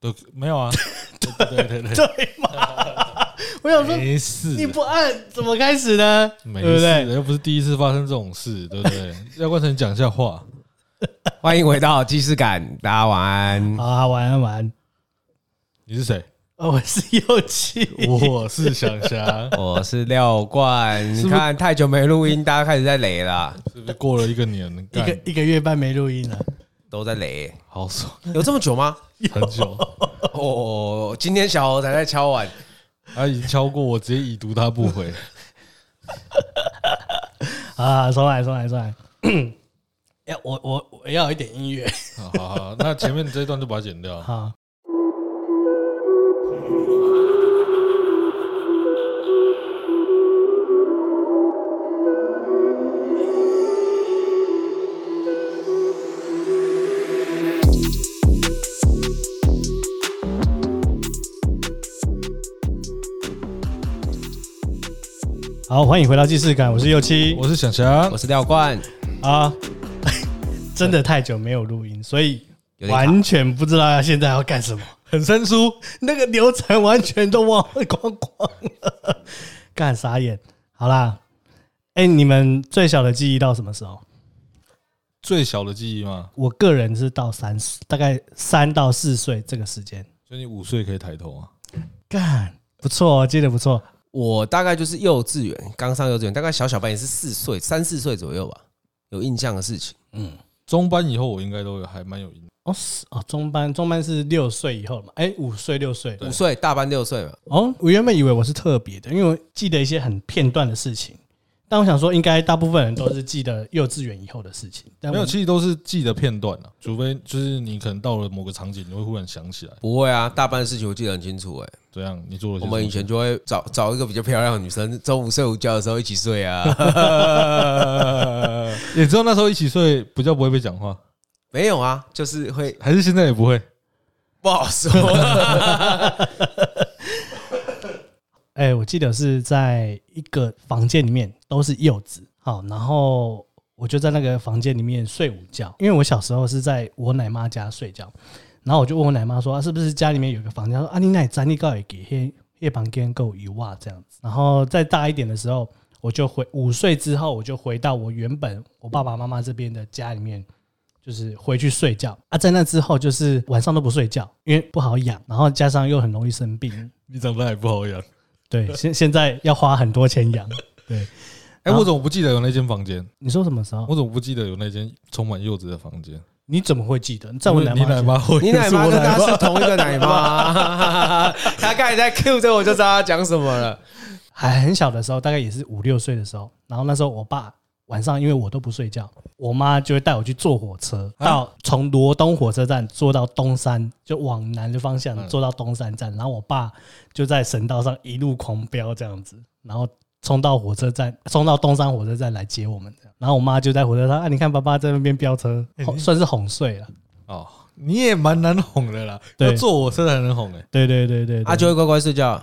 都没有啊。对对对对，对嘛？我想说，没事，你不按怎么开始呢？没事的，又不是第一次发生这种事，对不对？要冠成讲一下话。欢迎回到既视感，大家晚安。好啊，晚安晚安。你是谁？我是祐七，我是小霞，我是廖冠。你看太久没录音，大家开始在雷了，是不是过了一个年，一个一个月半没录音了，都在雷，好爽。有这么久吗？很久。哦，今天小侯才在敲碗，他已经敲过我，直接已读他不回。啊，重来，重来，重来。要我我我要有一点音乐。好好好，那前面这一段就把它剪掉。好。好，欢迎回到既视感，我是右七，我是祥祥，我是廖冠啊。真的太久没有录音，所以完全不知道要现在要干什么，很生疏，那个流程完全都忘光光了，干傻眼。好啦，哎，你们最小的记忆到什么时候？最小的记忆吗？我个人是到三十，大概三到四岁这个时间。所以你五岁可以抬头啊？干，不错，记得不错。我大概就是幼稚园，刚上幼稚园，大概小小班也是四岁，三四岁左右吧，有印象的事情。嗯，中班以后我应该都有还蛮有印象。哦，是哦，中班中班是六岁以后嘛？哎，五岁六岁，五岁大班六岁嘛？哦，我原本以为我是特别的，因为我记得一些很片段的事情。但我想说，应该大部分人都是记得幼稚园以后的事情，但没有，其实都是记得片段，除非就是你可能到了某个场景，你会忽然想起来。不会啊，大半的事情我记得很清楚。哎，这样你做了？我们以前就会找找一个比较漂亮的女生，中午睡午觉的时候一起睡啊。也知道那时候一起睡不叫不会被讲话。没有啊，就是会，还是现在也不会，不好说。哎、我记得是在一个房间里面，都是柚子。好，然后我就在那个房间里面睡午觉，因为我小时候是在我奶妈家睡觉。然后我就问我奶妈说：“啊，是不是家里面有个房间？”说：“啊，你奶在你告也给黑夜房间够一瓦这样子。”然后再大一点的时候，我就回五岁之后，我就回到我原本我爸爸妈妈这边的家里面，就是回去睡觉。啊，在那之后就是晚上都不睡觉，因为不好养，然后加上又很容易生病。你长得还不好养。对，现现在要花很多钱养。对，哎，我怎么不记得有那间房间？你说什么时候？我怎么不记得有那间充满柚子的房间？你怎么会记得？在我奶妈，你奶妈，你奶妈跟他是同一个奶妈。他刚才在 Q 着，我就知道他讲什么了。还很小的时候，大概也是五六岁的时候，然后那时候我爸。晚上因为我都不睡觉，我妈就会带我去坐火车，到从罗东火车站坐到东山，就往南的方向坐到东山站，然后我爸就在省道上一路狂飙这样子，然后冲到火车站，冲到东山火车站来接我们。然后我妈就在火车上，啊，你看爸爸在那边飙车，算是哄睡了。哦，你也蛮难哄的啦，要坐火车才能哄哎。对对对对，啊，就会乖乖睡觉。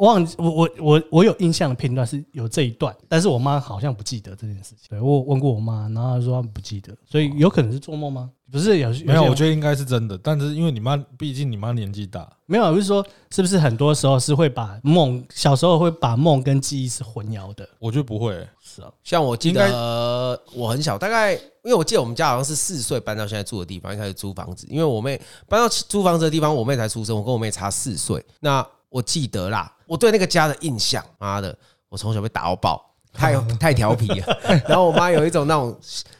我忘记我我我我有印象的片段是有这一段，但是我妈好像不记得这件事情。对，我问过我妈，然后她说她不记得，所以有可能是做梦吗？不是有，有没有？我觉得应该是真的，但是因为你妈毕竟你妈年纪大，没有，我是说是不是很多时候是会把梦小时候会把梦跟记忆是混淆的？我觉得不会、欸，是啊，像我记得我很小，大概因为我记得我们家好像是四岁搬到现在住的地方，一开始租房子，因为我妹搬到租房子的地方，我妹才出生，我跟我妹差四岁，那。我记得啦，我对那个家的印象，妈的，我从小被打到爆，太 太调皮了。然后我妈有一种那种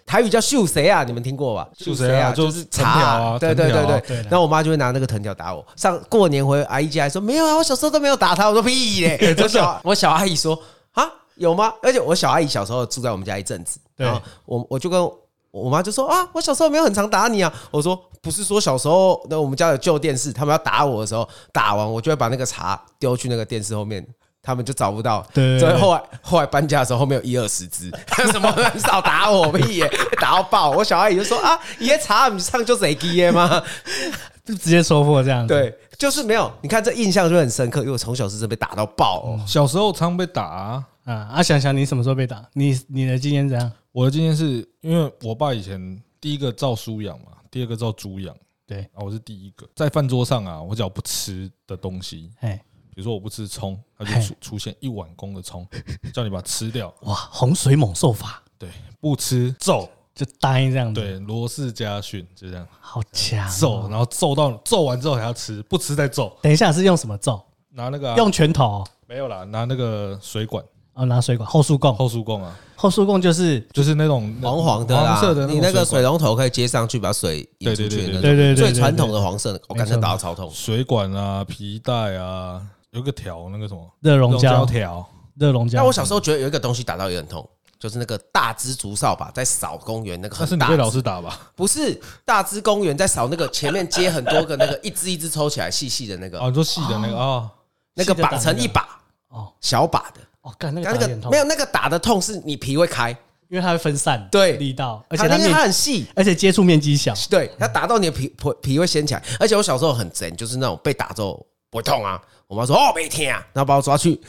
台语叫秀谁啊，你们听过吧？秀谁啊，就是藤条啊，对对对对。然后我妈就会拿那个藤条打我。上过年回阿姨家还说没有啊，我小时候都没有打她。我说屁嘞！我小我小阿姨说啊，有吗？而且我小阿姨小时候住在我们家一阵子，然后我我就跟我妈就说啊，我小时候没有很常打你啊。我说。不是说小时候那我们家有旧电视，他们要打我的时候，打完我就会把那个茶丢去那个电视后面，他们就找不到。对，所以后来后来搬家的时候，后面有一二十只，什么很少打我屁耶，打到爆。我小阿姨就说啊，爷茶你唱就谁记耶吗？就直接说破这样子。对，就是没有。你看这印象就很深刻，因为我从小是真被打到爆哦。小时候常被打啊。啊，阿祥祥，你什么时候被打？你你的经验怎样？我的经验是因为我爸以前第一个照书养嘛。第二个照猪养，对，啊，我是第一个在饭桌上啊，我只要不吃的东西，哎，比如说我不吃葱，他就出出现一碗公的葱，叫你把它吃掉。哇，洪水猛兽法，对，不吃揍就呆这样子。对，罗氏家训就这样，好强哦，揍，然后揍到揍完之后还要吃，不吃再揍。等一下是用什么揍？拿那个啊用拳头？没有啦，拿那个水管。哦，拿水管后束供，后束供啊，后束供就是就是那种黄黄的啦，黄色的，你那个水龙头可以接上去把水引出去，对对对，最传统的黄色的，我感觉打到超痛。水管啊，皮带啊，有个条那个什么？热熔胶。条，热熔胶。那我小时候觉得有一个东西打到也很痛，就是那个大支竹扫把在扫公园那个，那是你被老师打吧？不是，大支公园在扫那个前面接很多个那个一支一支抽起来细细的那个，哦，你说细的那个啊，那个绑成一把哦，小把的。哦，干那个那个没有那个打的痛，是你皮会开，因为它会分散对力道，而且它它很细，而且接触面积小，对，它打到你的皮皮皮会掀起来。而且我小时候很贼，就是那种被打之后不会痛啊。我妈说哦别听啊，然后把我抓去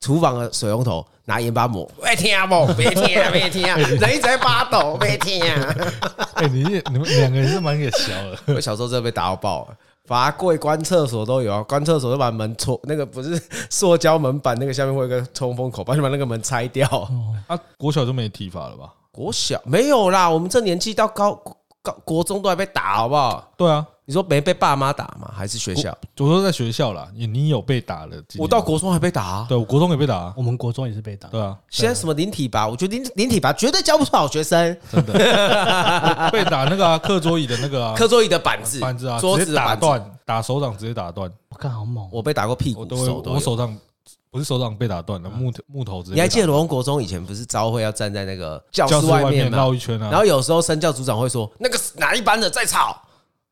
厨房的水龙头拿盐巴抹，别听啊不，别听啊别听啊，人一直在发抖，别听啊。哎，你你们两个人是蛮给小的，我小时候真的被打到爆了。罚跪关厕所都有啊，关厕所就把门戳，那个不是塑胶门板，那个下面会有个通风口，把你把那个门拆掉。啊，国小就没体罚了吧？国小没有啦，我们这年纪到高高国中都还被打，好不好？对啊。你说没被爸妈打吗？还是学校？我说在学校啦，你你有被打了？我到国中还被打啊？对，我国中也被打，我们国中也是被打。对啊，现在什么零体罚？我觉得零零体罚绝对教不出好学生。真的，被打那个啊，课桌椅的那个啊，课桌椅的板子，板子啊，桌子打断，打手掌直接打断。我看好猛，我被打过屁股，手我手上不是手掌被打断了，木头木头直接。你还记得罗东国中以前不是朝会要站在那个教室外面绕一圈啊？然后有时候身教组长会说：“那个哪一班的在吵？”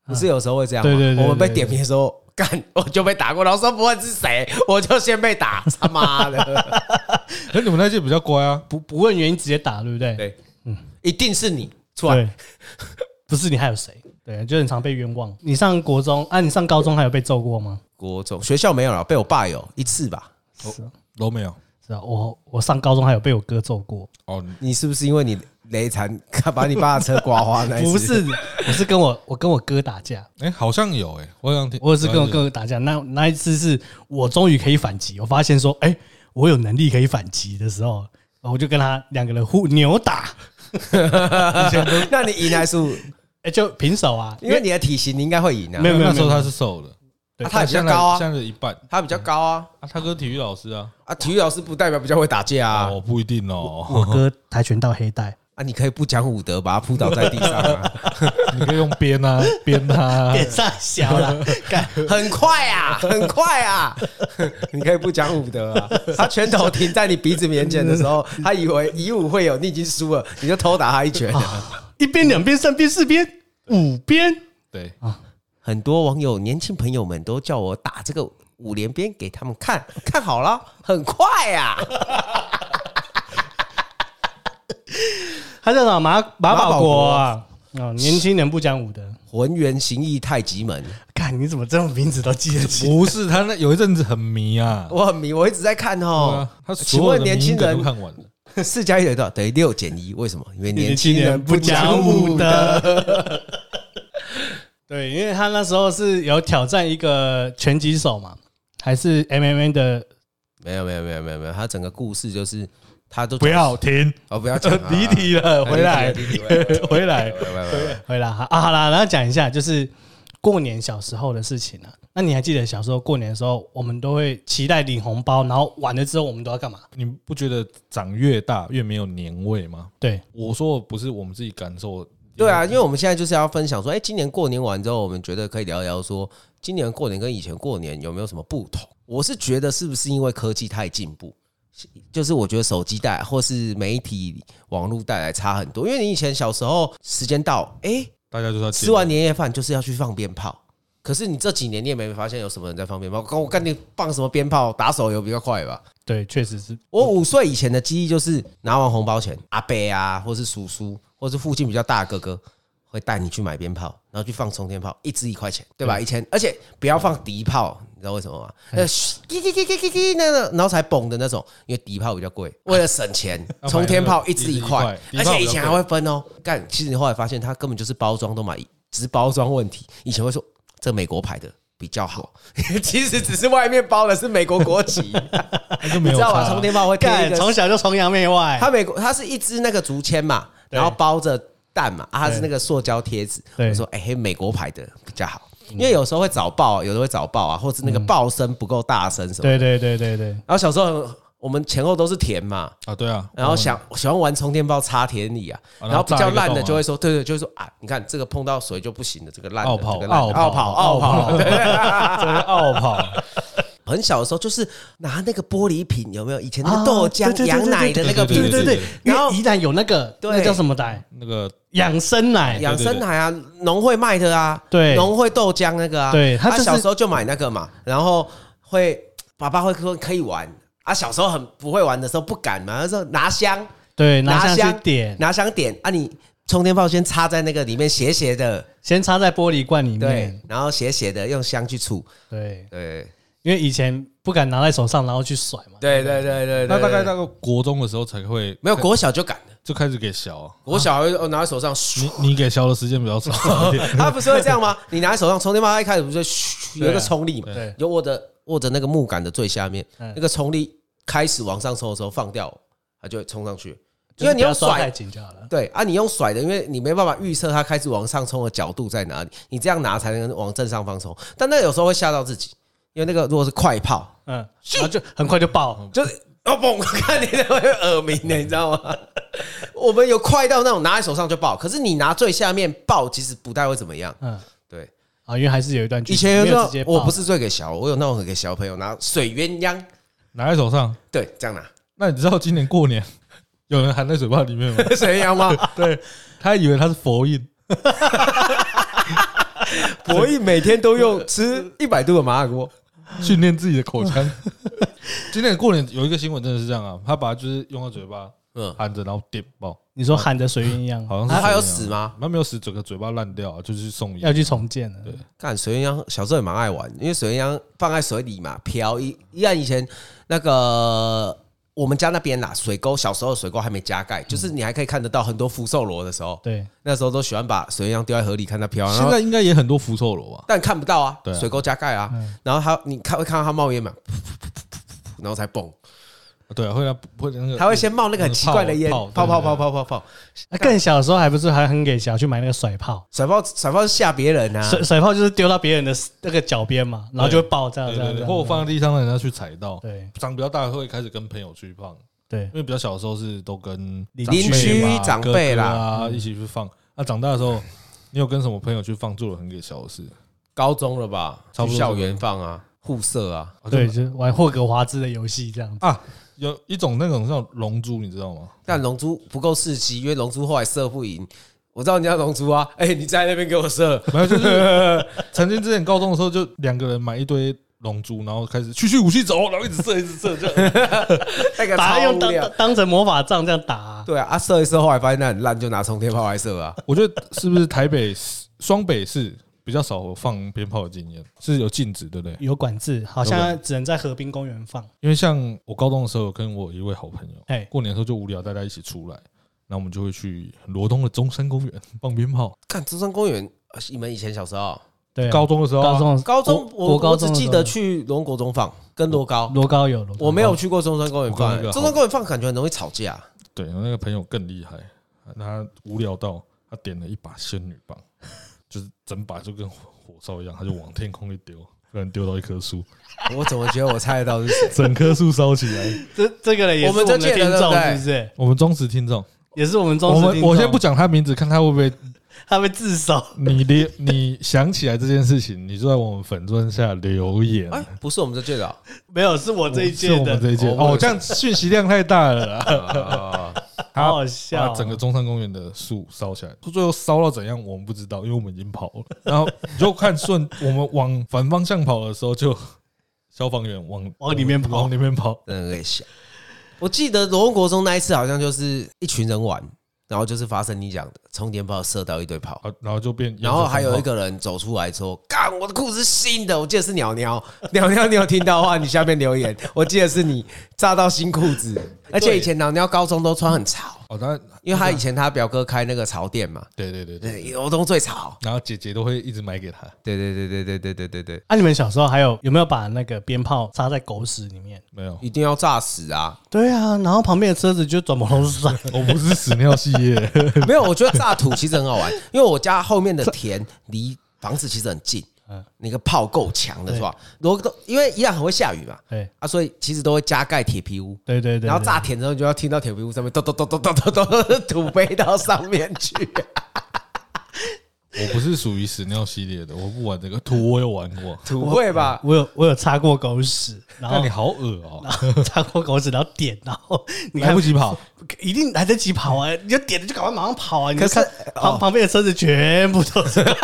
不是有时候会这样吗？对对对，我们被点名的时候，干 我就被打过。老师说不问是谁，我就先被打。他妈的！哎，你们那届比较乖啊，不不问原因直接打，对不对？对，嗯，一定是你出来，不是你还有谁？对，就很常被冤枉。你上国中啊？你上高中还有被揍过吗？国中学校没有了，被我爸有一次吧，是都没有。是啊，我我上高中还有被我哥揍过。哦，你是不是因为你？雷残，把你爸的车刮花那一次 不是，我是跟我我跟我哥打架。哎，好像有哎，我想听，我也是跟我哥哥打架。那那一次是我终于可以反击，我发现说，哎，我有能力可以反击的时候，我就跟他两个人互扭打。那你赢还是输？哎，就平手啊，因为你的体型你应该会赢啊。没有没有，那时候他是瘦的，他比较高啊，现在一半，他比较高啊。啊，他哥体育老师啊，啊，体育老师不代表比较会打架啊。哦，不一定哦。我哥跆拳道黑带。啊，你可以不讲武德，把他扑倒在地上啊！你可以用鞭啊，鞭他，鞭上小了，干很快啊，很快啊！你可以不讲武德啊！他拳头停在你鼻子面前的时候，他以为以武会友，你已经输了，你就偷打他一拳，一边、两边、三边、四边、五边。对啊，很多网友、年轻朋友们都叫我打这个五连鞭给他们看，看好了，很快啊！他叫什么？马马保国啊！哦，年轻人不讲武德，浑元形意太极门。看你怎么这种名字都记得起？不是他那有一阵子很迷啊，我很迷，我一直在看哦。他请问年轻人看完了，四加一等于多少？等于六减一？为什么？因为年轻人不讲武德。对，因为他那时候是有挑战一个拳击手嘛，还是 MMA 的？没有，没有，没有，没有，没有。他整个故事就是。他都不要停哦，不要停，离题了，回来，回来，回来，好啊，好了，然后讲一下，就是过年小时候的事情啊。那你还记得小时候过年的时候，我们都会期待领红包，然后完了之后我们都要干嘛？你不觉得长越大越没有年味吗？对，我说不是我们自己感受。对啊，因为我们现在就是要分享说，哎，今年过年完之后，我们觉得可以聊一聊说，今年过年跟以前过年有没有什么不同？我是觉得是不是因为科技太进步？就是我觉得手机带或是媒体网络带来差很多，因为你以前小时候时间到，哎，大家就说吃完年夜饭就是要去放鞭炮，可是你这几年你也没发现有什么人在放鞭炮，我看你放什么鞭炮，打手游比较快吧？对，确实是我五岁以前的记忆就是拿完红包钱，阿伯啊，或是叔叔，或是附近比较大的哥哥。会带你去买鞭炮，然后去放冲天炮，一支一块钱，对吧？以前，而且不要放敌炮，你知道为什么吗？那个，然后才嘣的那种，因为敌炮比较贵。为了省钱，冲天炮一支一块，而且以前还会分哦。干，其实你后来发现，它根本就是包装都买只是包装问题。以前会说这美国牌的比较好，其实只是外面包的是美国国旗，你知道吧？冲天炮会贴一个，从小就崇洋媚外。它美国它是一支那个竹签嘛，然后包着蛋嘛，啊，它是那个塑胶贴纸。我说哎，美国牌的比较好。因为有时候会早爆，有的会早爆啊，或是那个爆声不够大声什么。对对对对对。然后小时候我们前后都是田嘛。啊，对啊。然后想喜欢玩充电宝插田里啊，然后比较烂的就会说，对对，就会说啊，你看这个碰到水就不行了，这个烂的。奥跑，奥跑，奥跑，奥跑。很小的时候就是拿那个玻璃瓶，有没有？以前那个豆浆、羊奶的那个瓶子，对对对。然后宜兰有那个，那叫什么奶？那个养生奶，养生奶啊，农会卖的啊，对，农会豆浆那个啊。对，他小时候就买那个嘛，然后会爸爸会说可以玩啊。小时候很不会玩的时候不敢嘛，他说拿香，对，拿香点，拿香点啊。你冲天炮先插在那个里面斜斜的，先插在玻璃罐里面，对，然后斜斜的用香去触，对对。因为以前不敢拿在手上，然后去甩嘛。对对对对，那大概那个国中的时候才会，没有国小就敢了，就开始给削。国小会拿在手上，你你给削的时间比较长。他不是会这样吗？你拿在手上冲天炮，他一开始不是有一个冲力嘛？对，有握着握着那个木杆的最下面，那个冲力开始往上冲的时候放掉，它就会冲上去。因为你用甩。对啊，你用甩的，因为你没办法预测它开始往上冲的角度在哪里，你这样拿才能往正上方冲。但那有时候会吓到自己。因为那个如果是快炮，嗯，然后就很快就爆，就是哦嘣，看你那会耳鸣的，你知道吗？我们有快到那种拿在手上就爆，可是你拿最下面爆，其实不太会怎么样。嗯，对啊，因为还是有一段距离。以前有那种，我不是最给小，我有那种给小朋友拿水鸳鸯拿在手上，对，这样拿。那你知道今年过年 有人含在嘴巴里面吗？水鸳鸯吗？对，他以为他是佛印。佛印每天都用吃一百度的麻辣锅。训练自己的口腔。今年过年有一个新闻，真的是这样啊！他把它就是用到嘴巴，嗯，含着，然后点爆。你说含着水鸳鸯，好像是他有死吗？他没有死，整个嘴巴烂掉，就是去送医，要去重建了。对，看水鸳鸯，小时候也蛮爱玩，因为水鸳鸯放在水里嘛，漂一一按以前那个。我们家那边啦，水沟小时候水沟还没加盖，就是你还可以看得到很多福寿螺的时候，对，那时候都喜欢把水鸳鸯丢在河里看它飘。现在应该也很多福寿螺吧，但看不到啊，水沟加盖啊，然后它你看会看到它冒烟嘛，然后才蹦。对啊，会啊，会那个，他会先冒那个很奇怪的烟，泡泡泡泡泡泡。那更小的时候还不是还很给小去买那个甩炮？甩炮甩炮是吓别人啊！甩甩炮就是丢到别人的那个脚边嘛，然后就会爆炸这样这样，或者放在地上让人家去踩到。对，长比较大会开始跟朋友去放。对，因为比较小的时候是都跟邻居长辈啦一起去放。那长大的时候，你有跟什么朋友去放做了很给小的事？高中了吧？差不多校园放啊，互射啊，对，就玩霍格华兹的游戏这样子啊。有一种那种叫龙珠，你知道吗？但龙珠不够刺激，因为龙珠后来射不赢。我知道你要龙珠啊，哎，你在那边给我射。没有，就是 曾经之前高中的时候，就两个人买一堆龙珠，然后开始区区武器走，然后一直射，一直射，这样。那个打用当当成魔法杖这样打。对啊，啊射一射，后来发现那很烂，就拿冲天炮来射啊。我觉得是不是台北双北市？比较少放鞭炮的经验，是有禁止，对不对？有管制，好像只能在河滨公园放。因为像我高中的时候，跟我一位好朋友，哎，过年的时候就无聊，大家一起出来，那我们就会去罗东的中山公园放鞭炮。看中山公园，你们以前小时候，对，高中的时候，高中，高中，我我只记得去龙国中放，跟罗高，罗高有，我没有去过中山公园放。中山公园放感觉很容易吵架。对，我那个朋友更厉害，他无聊到他点了一把仙女棒，就是整把就跟。火烧一样，他就往天空一丢，不然丢到一棵树。我怎么觉得我猜得到是谁？整棵树烧起来。这这个人也是我们的听众，是不是？我们忠实听众，也是我们忠实听众。我先不讲他名字，看他会不会，他会自首。你你你想起来这件事情，你就在我们粉砖下留言。哎，不是我们这届的，没有，是我这一届的。我们这一届哦，这样讯息量太大了。好好笑，把整个中山公园的树烧起来，最后烧到怎样我们不知道，因为我们已经跑了。然后你就看顺我们往反方向跑的时候，就消防员往往里面跑，往里面跑。真的想，我记得罗文国中那一次好像就是一群人玩，然后就是发生你讲的充电炮射到一堆炮，然后就变，然后还有一个人走出来说：“干，我的裤子是新的。”我记得是鸟鸟，鸟鸟，你有听到的话，你下面留言。我记得是你炸到新裤子。而且以前鸟鸟高中都穿很潮，哦，当然，因为他以前他表哥开那个潮店嘛，对对对对，油东最潮。然后姐姐都会一直买给他。对对对对对对对对对，啊，你们小时候还有有没有把那个鞭炮插在狗屎里面？没有，一定要炸死啊！对啊，然后旁边的车子就转不头甩。我不是屎尿系列，没有，我觉得炸土其实很好玩，因为我家后面的田离房子其实很近。嗯，那个炮够强的是吧？如果都因为伊朗很会下雨嘛，对啊，所以其实都会加盖铁皮屋。对对对，然后炸田之后就要听到铁皮屋上面咚咚咚咚咚咚咚土飞到上面去。我不是属于屎尿系列的，我不玩这个土，我有玩过土会吧？我有我有擦过狗屎，然后你好恶哦，擦过狗屎然后点，然后你来不及跑，一定来得及跑啊！你就点了就赶快马上跑啊！你看旁旁边的车子全部都是。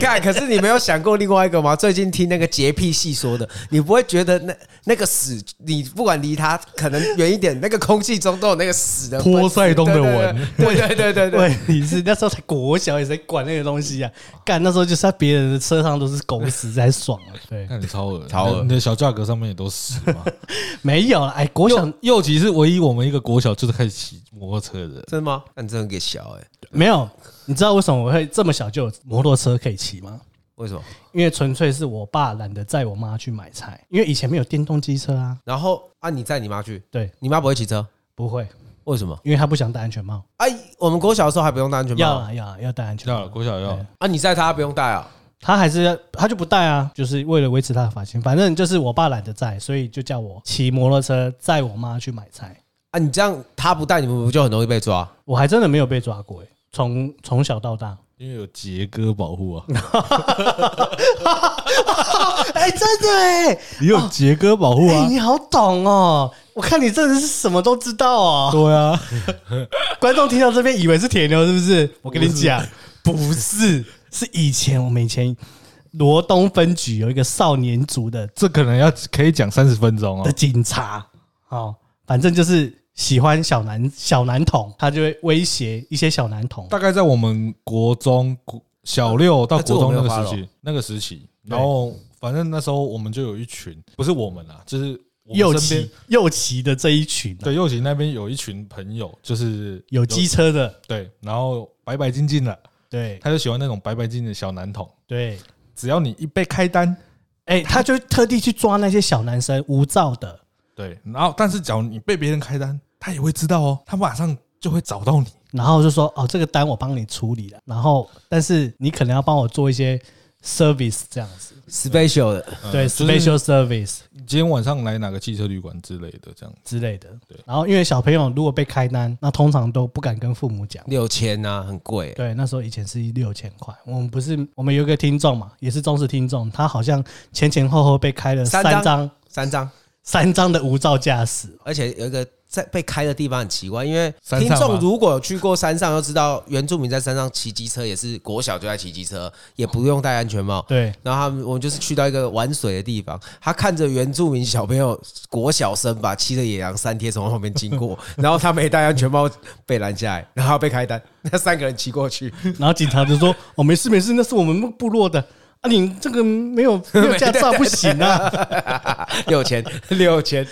看，可是你没有想过另外一个吗？最近听那个洁癖系说的，你不会觉得那那个屎，你不管离它可能远一点，那个空气中都有那个屎的波塞冬的纹。对对对对对，你是那时候才国小，也谁管那个东西啊？干那时候就是在别人的车上都是狗屎才爽啊！对，那你超恶，超恶，你的小价格上面也都是吗？没有了，哎，国小幼骑是唯一我们一个国小就是开始骑摩托车的，真的吗？那你真的给小哎，没有。你知道为什么我会这么小就有摩托车可以骑吗？为什么？因为纯粹是我爸懒得载我妈去买菜，因为以前没有电动机车啊。然后啊，你载你妈去？对，你妈不会骑车？不会。为什么？因为她不想戴安全帽。哎，我们国小的时候还不用戴安全帽。要啊要啊要戴安全帽。要国小要啊，你载她不用戴啊？她还是要，她就不戴啊，就是为了维持她的发型。反正就是我爸懒得载，所以就叫我骑摩托车载我妈去买菜。啊，你这样她不戴，你们不就很容易被抓？我还真的没有被抓过诶，从从小到大。因为有杰哥保护啊！哎，真的哎，你有杰哥保护啊？你好懂哦！我看你真的是什么都知道哦。对啊，观众听到这边以为是铁牛是不是？我跟你讲，不是，是以前我们以前罗东分局有一个少年组的，这可能要可以讲三十分钟哦。的警察，哦，反正就是。喜欢小男小男童，他就会威胁一些小男童。大概在我们国中小六到国中那个时期，那个时期，然后反正那时候我们就有一群，不是我们啊，就是右旗右旗的这一群。对，右旗那边有一群朋友，就是有机车的。对，然后白白净净的。对，他就喜欢那种白白净净的小男童。对，只要你一被开单，哎，他就特地去抓那些小男生无照的。对，然后但是假如你被别人开单，他也会知道哦，他马上就会找到你，然后就说哦，这个单我帮你处理了，然后但是你可能要帮我做一些 service 这样子，special 的，对，special service。今天晚上来哪个汽车旅馆之类的这样之类的，对。然后因为小朋友如果被开单，那通常都不敢跟父母讲，六千呐，很贵。对，那时候以前是六千块。我们不是，我们有一个听众嘛，也是忠实听众，他好像前前后后被开了三张，三张。三张的无照驾驶，而且有一个在被开的地方很奇怪，因为听众如果有去过山上，都知道原住民在山上骑机车也是国小就在骑机车，也不用戴安全帽。对，然后他们我们就是去到一个玩水的地方，他看着原住民小朋友国小生吧，骑着野羊三贴从后面经过，然后他没戴安全帽被拦下来，然后被开单，那三个人骑过去，然后警察就说：“哦，没事没事，那是我们部落的。”啊，你这个没有 没有驾照不行啊！六千六千，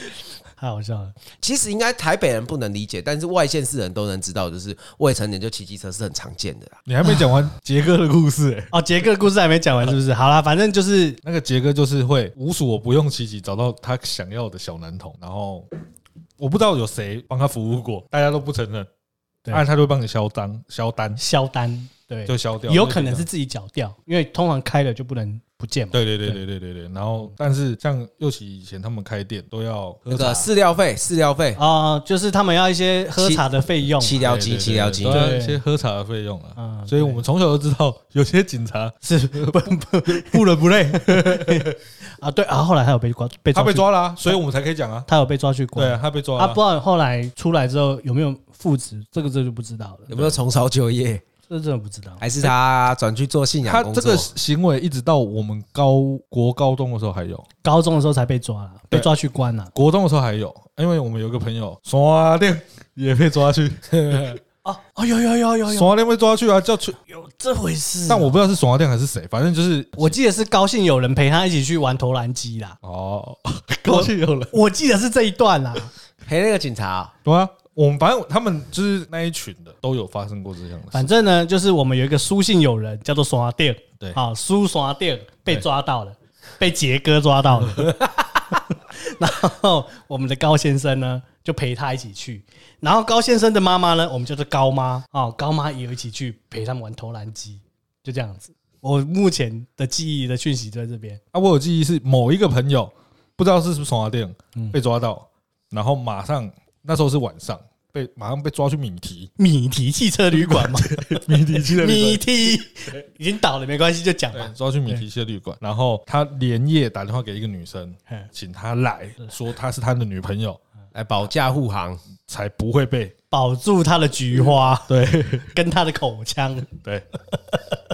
太好笑了。其实应该台北人不能理解，但是外县市人都能知道，就是未成年就骑机车是很常见的啦。你还没讲完杰哥的故事哎？哦，杰哥的故事还没讲完是不是？好啦，反正就 是那个杰哥就是会无所不用其极找到他想要的小男童，然后我不知道有谁帮他服务过，大家都不承认，但他就会帮你销单销单销单。对，就消掉，有可能是自己缴掉，因为通常开了就不能不见嘛。对对对对对对对。然后，但是像右起以前他们开店都要那个饲料费，饲料费啊，就是他们要一些喝茶的费用，饲料金，饲料金，对，一些喝茶的费用啊。所以我们从小都知道，有些警察是不不不伦不类 啊。对啊，后来他有被抓，被他被抓了，所以我们才可以讲啊。他有被抓去关，对啊，他被抓。啊，不知道后来出来之后有没有复职，这个这就不知道了。有没有重操旧业？这真的不知道，还是他转去做信仰工作？他这个行为一直到我们高国高中的时候还有，高中的时候才被抓了，被抓去关了。国中的时候还有，因为我们有个朋友刷店也被抓去。哦哦，有有有有有，刷店被抓去啊，叫去有这回事。但我不知道是刷店还是谁，反正就是我记得是高兴有人陪他一起去玩投篮机啦。哦，高兴有人，我记得是这一段啦。陪那个警察，对啊。我们反正他们就是那一群的都有发生过这样的事。反正呢，就是我们有一个苏姓友人叫做刷电，对，好苏刷电被抓到了，被杰哥抓到了。然后我们的高先生呢，就陪他一起去。然后高先生的妈妈呢，我们叫做高妈啊，高妈也有一起去陪他们玩投篮机，就这样子。我目前的记忆的讯息就在这边啊，我有记忆是某一个朋友，不知道是不是从哪店被抓到，然后马上那时候是晚上，被马上被抓去米提。米提汽车旅馆嘛，米提汽车米提。已经倒了没关系，就讲吧。抓去米提汽车旅馆，然后他连夜打电话给一个女生，请她来说她是他的女朋友。来保驾护航，才不会被保住他的菊花，对，跟他的口腔，对，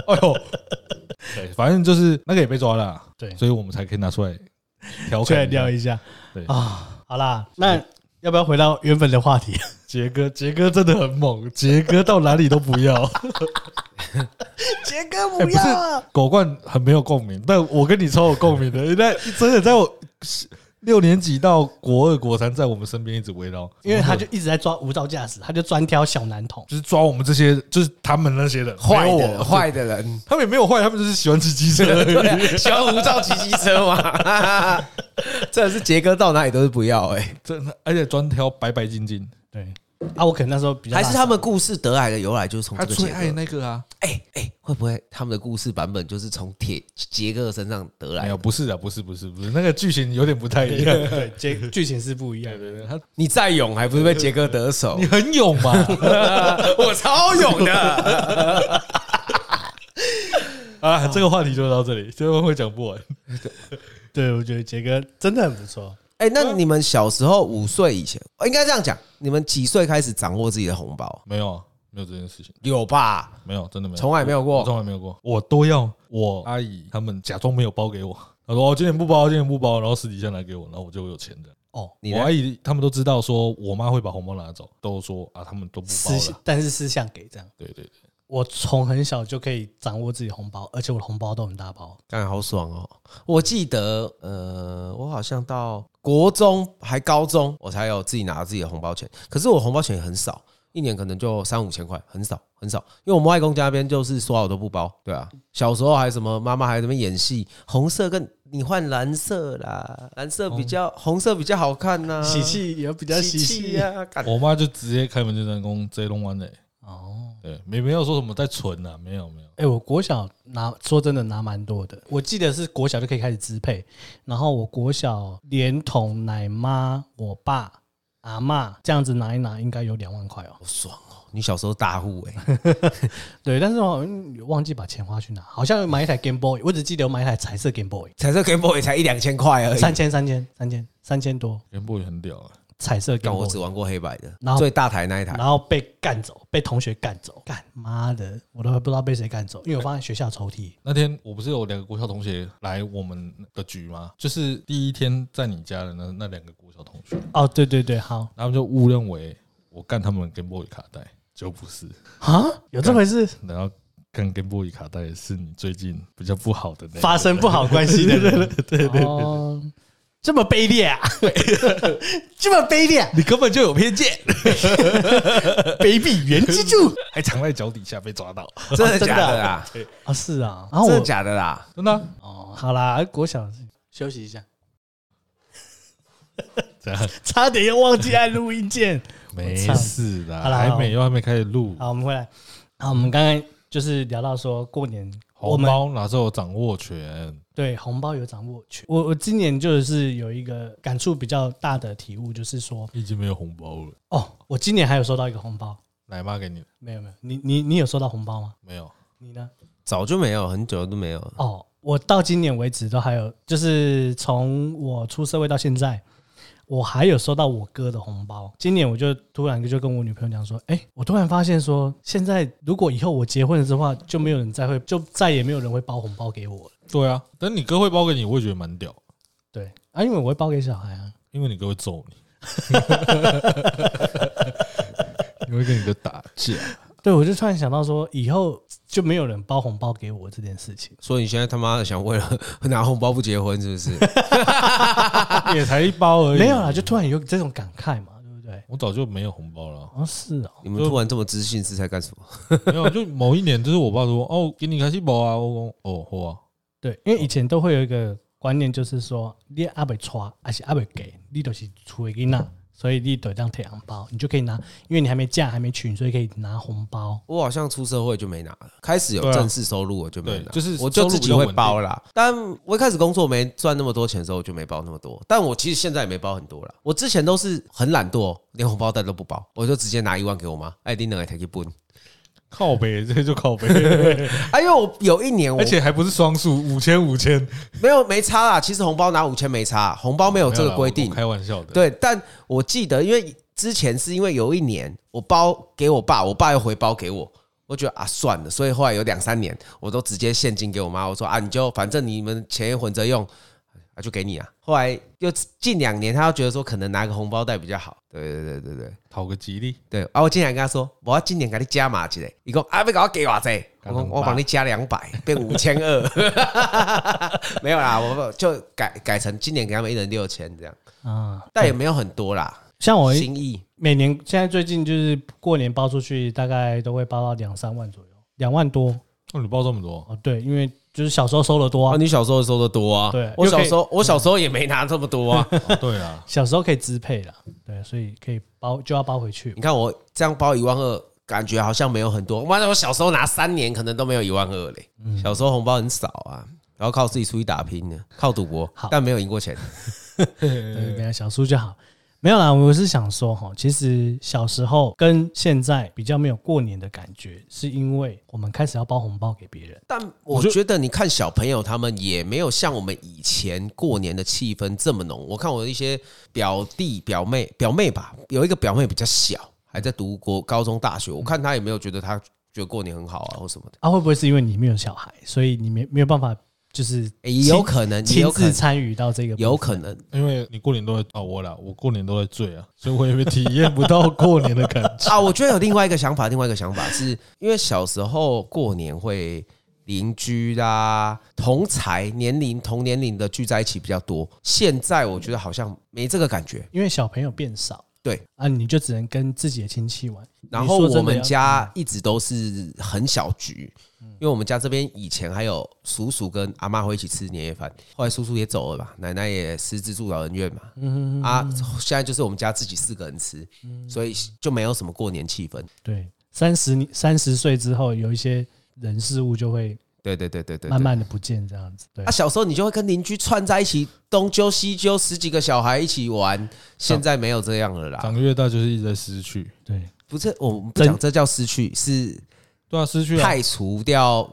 哎呦，对，反正就是那个也被抓了，对，所以我们才可以拿出来调出来聊一下，对。啊，好啦，那要不要回到原本的话题？杰哥，杰哥真的很猛，杰哥到哪里都不要，杰哥不要，狗冠很没有共鸣，但我跟你超有共鸣的，那真的在我。六年级到国二、国三，在我们身边一直围绕，因为他就一直在抓无照驾驶，他就专挑小男童，就是抓我们这些，就是他们那些人坏的坏的人，他们也没有坏，他们就是喜欢骑机车，喜欢无照骑机车嘛。真的是杰哥到哪里都是不要哎，真的，而且专挑白白净净，对。啊，我可能那时候比较还是他们故事得来的由来就是从他最爱那个啊，哎哎，会不会他们的故事版本就是从铁杰哥身上得来？没有，不是的，不是，不是，不是，那个剧情有点不太一样，对，剧剧情是不一样。对对，他你再勇还不是被杰哥得手？你很勇嘛，我超勇的。啊，这个话题就到这里，最后会讲不完。对，我觉得杰哥真的很不错。哎、欸，那你们小时候五岁以前，应该这样讲，你们几岁开始掌握自己的红包？没有啊，没有这件事情。有吧？没有，真的没有，从来没有过，从来没有过。我都要我阿姨他们假装没有包给我，他说：“哦，今天不包，今天不包。”然后私底下拿给我，然后我就有钱的。哦，我阿姨他们都知道，说我妈会把红包拿走，都说啊，他们都不包了，但是私下给这样。对对对。我从很小就可以掌握自己红包，而且我的红包都很大包，感觉好爽哦！我记得，呃，我好像到国中还高中，我才有自己拿自己的红包钱。可是我红包钱也很少，一年可能就三五千块，很少很少。因为我们外公家那边就是说好都不包，对啊。小时候还什么，妈妈还在那边演戏，红色跟你换蓝色啦，蓝色比较红色比较好看呐，喜气也比较喜气呀。我妈就直接开门就在讲这龙湾的。哦，对，没没有说什么在存啊，没有没有。哎，我国小拿，说真的拿蛮多的。我记得是国小就可以开始支配，然后我国小连同奶妈、我爸、阿妈这样子拿一拿，应该有两万块哦，好爽哦！你小时候大户哎，对，但是我忘记把钱花去哪，好像买一台 Game Boy，我只记得我买一台彩色 Game Boy，彩色 Game Boy 才一两千块而已，三千三千三千三千多，Game Boy 很屌啊。彩色，但我只玩过黑白的，然后最大台那一台，然后被干走，被同学干走，干妈的，我都不知道被谁干走，因为我放在学校抽屉。那天我不是有两个国小同学来我们的局吗？就是第一天在你家的那那两个国小同学。哦，对对对，好，他们就误认为我干他们 Game Boy 卡带，就不是啊，有这回事？然后干 Game Boy 卡带是你最近比较不好的那发生不好关系的人，对对对。这么卑劣啊！这么卑劣，你根本就有偏见，卑鄙原之助，还藏在脚底下被抓到，真的假的啊？啊，是啊，然后真的假的啦？真的哦。好啦，国小休息一下，差点又忘记按录音键，没事的，还没又还没开始录。好，我们回来。好，我们刚刚就是聊到说过年。红包哪时候掌握权？对，红包有掌握权。我我今年就是有一个感触比较大的体悟，就是说已经没有红包了。哦，我今年还有收到一个红包，奶妈给你的？没有没有，你你你有收到红包吗？没有，你呢？早就没有，很久都没有。哦，我到今年为止都还有，就是从我出社会到现在。我还有收到我哥的红包，今年我就突然就跟我女朋友讲说，哎，我突然发现说，现在如果以后我结婚了的话，就没有人再会，就再也没有人会包红包给我了。对啊，等你哥会包给你，我会觉得蛮屌。对啊，因为我会包给小孩啊，因为你哥会揍你，你会跟你哥打架。对，我就突然想到说，以后就没有人包红包给我这件事情。所以你现在他妈的想为了拿红包不结婚，是不是？也才一包而已。没有啦，就突然有这种感慨嘛，对不对？我早就没有红包了。哦，是哦。你们突然这么自信是在干什么？没有，就某一年，就是我爸说：“哦，给你开心包啊。”我讲：“哦，好啊。”对，因为以前都会有一个观念，就是说你阿未穿，还是阿伯给，你都是厝的囡仔。所以你得这样贴红包，你就可以拿，因为你还没嫁还没娶，所以可以拿红包。我好像出社会就没拿了，开始有正式收入我就没拿，就是我就自己会包啦。但我一开始工作没赚那么多钱的时候，我就没包那么多。但我其实现在也没包很多了。我之前都是很懒惰，连红包袋都不包，我就直接拿一万给我妈，哎，你能来提一本。靠北，这就靠北。哎呦，我有一年，而且还不是双数，五千五千，没有没差啦。其实红包拿五千没差，红包没有这个规定，开玩笑的。对，但我记得，因为之前是因为有一年我包给我爸，我爸又回包给我，我觉得啊算了，所以后来有两三年我都直接现金给我妈，我说啊你就反正你们钱也混着用。就给你啊！后来又近两年，他又觉得说可能拿个红包袋比较好。对对对对对，讨个吉利。对啊，我今年跟他说，我要今年给你加码起来。一共啊，不给我给我这，我我帮你加两百，变五千二。没有啦，我就改改成今年给他们一人六千这样啊，但也没有很多啦。像我心意，每年现在最近就是过年包出去，大概都会包到两三万左右，两万多。哦，你包这么多？哦，对，因为。就是小时候收的多啊，你小时候收的多啊，对，我小时候我小时候也没拿这么多啊，对啊，小时候可以支配了，对，所以可以包就要包回去。你看我这样包一万二，感觉好像没有很多。妈的，我小时候拿三年可能都没有一万二嘞，小时候红包很少啊，然后靠自己出去打拼的，靠赌博，但没有赢过钱，对，没有小输就好。没有啦，我是想说哈，其实小时候跟现在比较没有过年的感觉，是因为我们开始要包红包给别人。但我觉得你看小朋友他们也没有像我们以前过年的气氛这么浓。我看我的一些表弟表妹表妹吧，有一个表妹比较小，还在读国高中大学，我看她也没有觉得她觉得过年很好啊或什么的。啊，会不会是因为你没有小孩，所以你没没有办法？就是也有可能亲自参与到这个，有可能，因为你过年都会啊，我啦，我过年都在醉啊，所以我也会体验不到过年的感觉 啊。我觉得有另外一个想法，另外一个想法是因为小时候过年会邻居啦、同才年龄同年龄的聚在一起比较多，现在我觉得好像没这个感觉，因为小朋友变少。对啊，你就只能跟自己的亲戚玩。然后我们家一直都是很小局，因为我们家这边以前还有叔叔跟阿妈会一起吃年夜饭，后来叔叔也走了吧，奶奶也失智住老人院嘛。嗯啊，现在就是我们家自己四个人吃，所以就没有什么过年气氛。对，三十三十岁之后，有一些人事物就会。对对对对对，慢慢的不见这样子。对啊，小时候你就会跟邻居串在一起，东揪西揪，十几个小孩一起玩。现在没有这样了啦，长越大就是一直在失去。对，不是我们不讲这叫失去，是，对啊，失去太除掉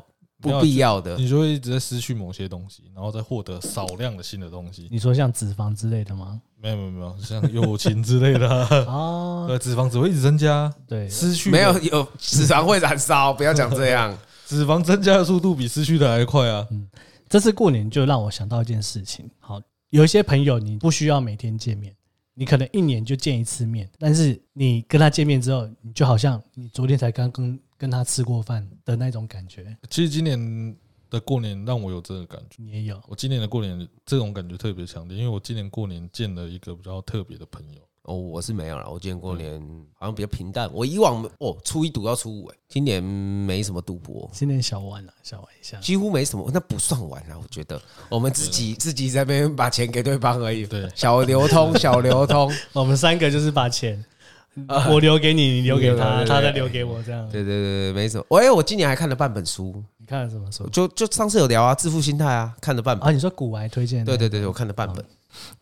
不必要的，你就会一直在失去某些东西，然后再获得少量的新的东西。你说像脂肪之类的吗？没有没有没有，像友情之类的啊。对，脂肪只会一直增加，对，失去没有有脂肪会燃烧，不要讲这样。脂肪增加的速度比失去的还快啊！嗯，这次过年就让我想到一件事情。好，有一些朋友你不需要每天见面，你可能一年就见一次面，但是你跟他见面之后，你就好像你昨天才刚跟跟他吃过饭的那种感觉。其实今年的过年让我有这个感觉，你也有。我今年的过年这种感觉特别强烈，因为我今年过年见了一个比较特别的朋友。哦，我是没有了。我今年过年好像比较平淡。我以往哦，初一赌到初五，哎，今年没什么赌博。今年小玩了，小玩一下，几乎没什么。那不算玩啊，我觉得我们自己自己在那边把钱给对方而已。对，小流通，小流通。我们三个就是把钱，我留给你，你留给他，他再留给我，这样。对对对对，没什么。哎，我今年还看了半本书。你看了什么书？就就上次有聊啊，致富心态啊，看了半本。啊，你说古玩推荐？对对对，我看了半本。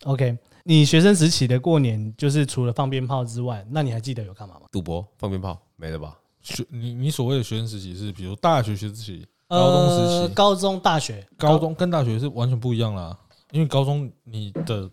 OK。你学生时期的过年，就是除了放鞭炮之外，那你还记得有干嘛吗？赌博、放鞭炮，没了吧？学你你所谓的学生时期是，比如大学学时期、高中时期、呃、高中、大学、高中跟大学是完全不一样啦。因为高中你的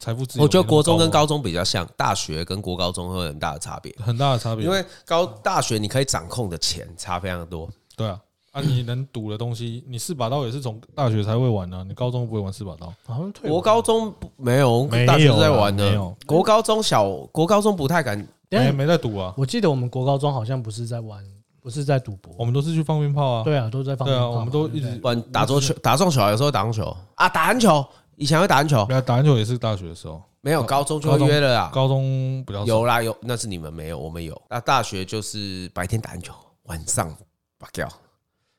财富自由，我觉得国中跟高中比较像，大学跟国高中会有很大的差别，很大的差别。因为高大学你可以掌控的钱差非常多，对啊。啊，你能赌的东西，你四把刀也是从大学才会玩呢、啊。你高中不会玩四把刀？好像退。国高中没有，大学在玩的。国高中小国高中不太敢，没没在赌啊。我记得我们国高中好像不是在玩，不是在赌博，我们都是去放鞭炮啊。对啊，都在放鞭炮。对啊，我们都一直玩打桌球、打撞球，有时候打篮球啊，打篮球以前会打篮球，没有打篮球也是大学的时候，没有高中就会约了啊。高中比较有啦有，那是你们没有，我们有。那大学就是白天打篮球，晚上把掉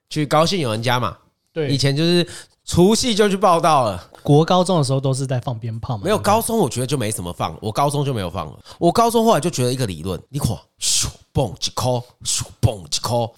去高兴有人家嘛。对，以前就是除夕就去报道了。国高中的时候都是在放鞭炮嘛。没有高中，我觉得就没什么放。我高中就没有放了。我高中后来就觉得一个理论，你看，咻蹦几颗，咻蹦几颗，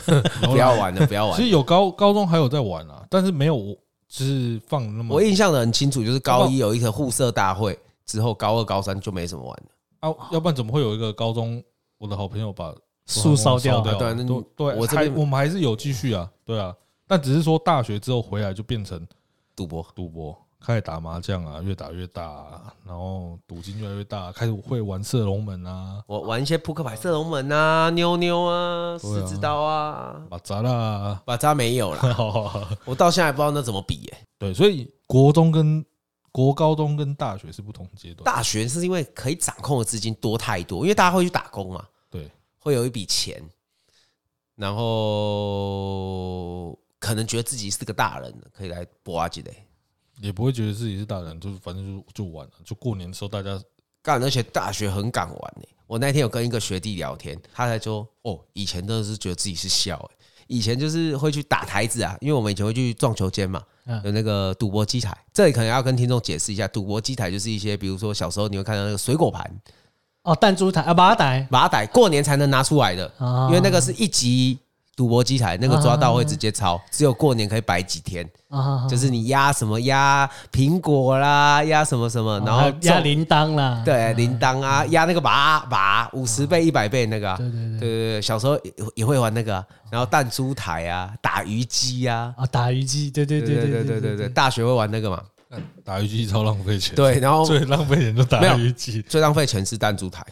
不要玩了，不要玩。其实有高高中还有在玩啊，但是没有。就是放那么，我印象的很清楚，就是高一有一个互射大会，之后高二、高三就没什么玩了。啊，要不然怎么会有一个高中？我的好朋友把树烧掉，对对，对，我这我们还是有继续啊，对啊，但只是说大学之后回来就变成赌博，赌博。开始打麻将啊，越打越大，啊，然后赌金越来越大，开始会玩射龙门啊，我玩一些扑克牌、射龙门啊、妞妞啊、十字刀啊，把扎啦，把扎没有了，我到现在还不知道那怎么比耶。对，所以国中跟国高中跟大学是不同阶段。大学是因为可以掌控的资金多太多，因为大家会去打工嘛，对，会有一笔钱，然后可能觉得自己是个大人，可以来搏啊之类。也不会觉得自己是大人，就是反正就就玩了。就过年的时候，大家干，而且大学很敢玩呢。我那天有跟一个学弟聊天，他才说：“哦，以前真的是觉得自己是笑，以前就是会去打台子啊，因为我们以前会去撞球间嘛，有那个赌博机台。这里可能要跟听众解释一下，赌博机台就是一些，比如说小时候你会看到那个水果盘，哦，弹珠台啊，马仔马仔，过年才能拿出来的，因为那个是一级赌博机台，那个抓到会直接抄，只有过年可以摆几天。啊，就是你压什么压苹果啦，压什么什么，然后压铃铛啦，对铃铛啊，压那个马马五十倍一百倍那个，对对对。对对，小时候也也会玩那个，然后弹珠台啊，打鱼机啊，啊打鱼机，对。对对对对对对，大学会玩那个嘛？打鱼机超浪费钱，对，然后最浪费钱就打鱼机，最浪费钱是弹珠台，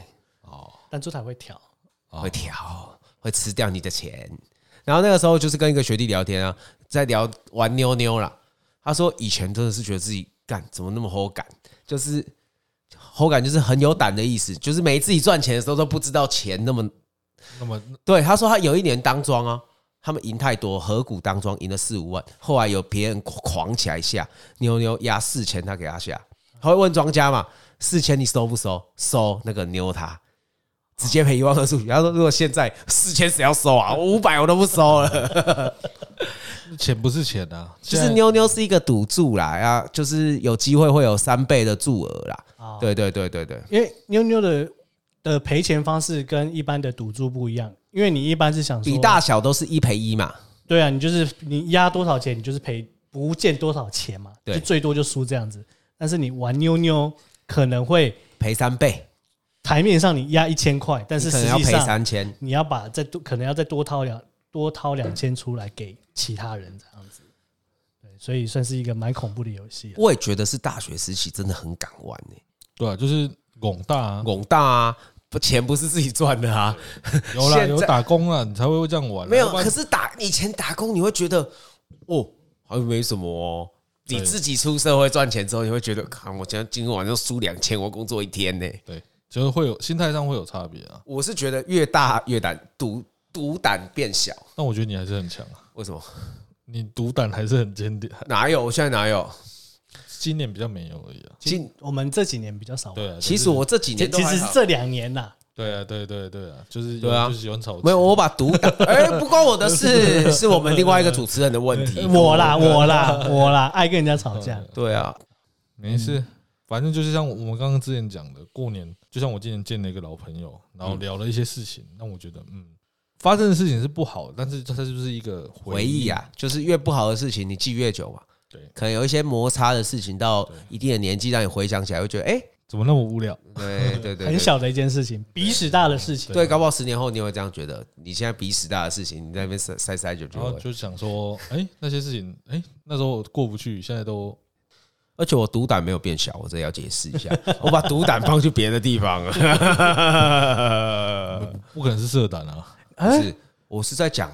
哦，弹珠台会调，会调，会吃掉你的钱。然后那个时候就是跟一个学弟聊天啊，在聊玩妞妞啦。他说以前真的是觉得自己干怎么那么好感，就是好感就是很有胆的意思，就是每一次自己赚钱的时候都不知道钱那么那么对。他说他有一年当庄啊，他们赢太多，合股当中赢了四五万，后来有别人狂起来下妞妞压四千，他给他下，他会问庄家嘛，四千你收不收？收那个妞他。直接赔一万二十五。他说：“如果现在四千谁要收啊？五百我都不收了。钱不是钱啊，就是妞妞是一个赌注啦，啊，就是有机会会有三倍的注额啦。对对对对对，因为妞妞的的赔钱方式跟一般的赌注不一样，因为你一般是想说比大小都是一赔一嘛。对啊，你就是你压多少钱，你就是赔不见多少钱嘛，就最多就输这样子。但是你玩妞妞可能会赔三倍。”台面上你压一千块，但是实际上要赔三千，你要把再多可能要再多掏两多掏两千出来给其他人这样子，对，所以算是一个蛮恐怖的游戏。我也觉得是大学时期真的很敢玩呢。对啊，就是拱大拱大啊，不钱不是自己赚的啊，有啦有打工啊，你才会这样玩。没有，可是打以前打工你会觉得哦，好像没什么哦。你自己出社会赚钱之后，你会觉得，看我今天今天晚上输两千，我工作一天呢。对。就是会有心态上会有差别啊！我是觉得越大越胆赌赌胆变小，但我觉得你还是很强啊！为什么？你赌胆还是很坚定？哪有？我现在哪有？今年比较没有而已啊！今我们这几年比较少。对啊，其实我这几年其实是这两年呐。对啊，对对对啊，就是对啊，就喜欢吵。没有，我把毒打哎，不关我的事，是我们另外一个主持人的问题。我啦，我啦，我啦，爱跟人家吵架。对啊，没事。反正就是像我们刚刚之前讲的，过年就像我今年见了一个老朋友，然后聊了一些事情，让我觉得，嗯，发生的事情是不好，但是它就是一个回忆啊，就是越不好的事情你记越久嘛。对，可能有一些摩擦的事情，到一定的年纪让你回想起来，会觉得，哎，怎么那么无聊？对对 对，很小的一件事情，鼻屎大的事情。对，搞不好十年后你会这样觉得，你现在鼻屎大的事情，你在那边塞塞塞就，觉得就想说，哎，那些事情，哎，那时候过不去，现在都。而且我毒胆没有变小，我这要解释一下，我把毒胆放去别的地方了，不可能是色胆啊！不是，我是在讲，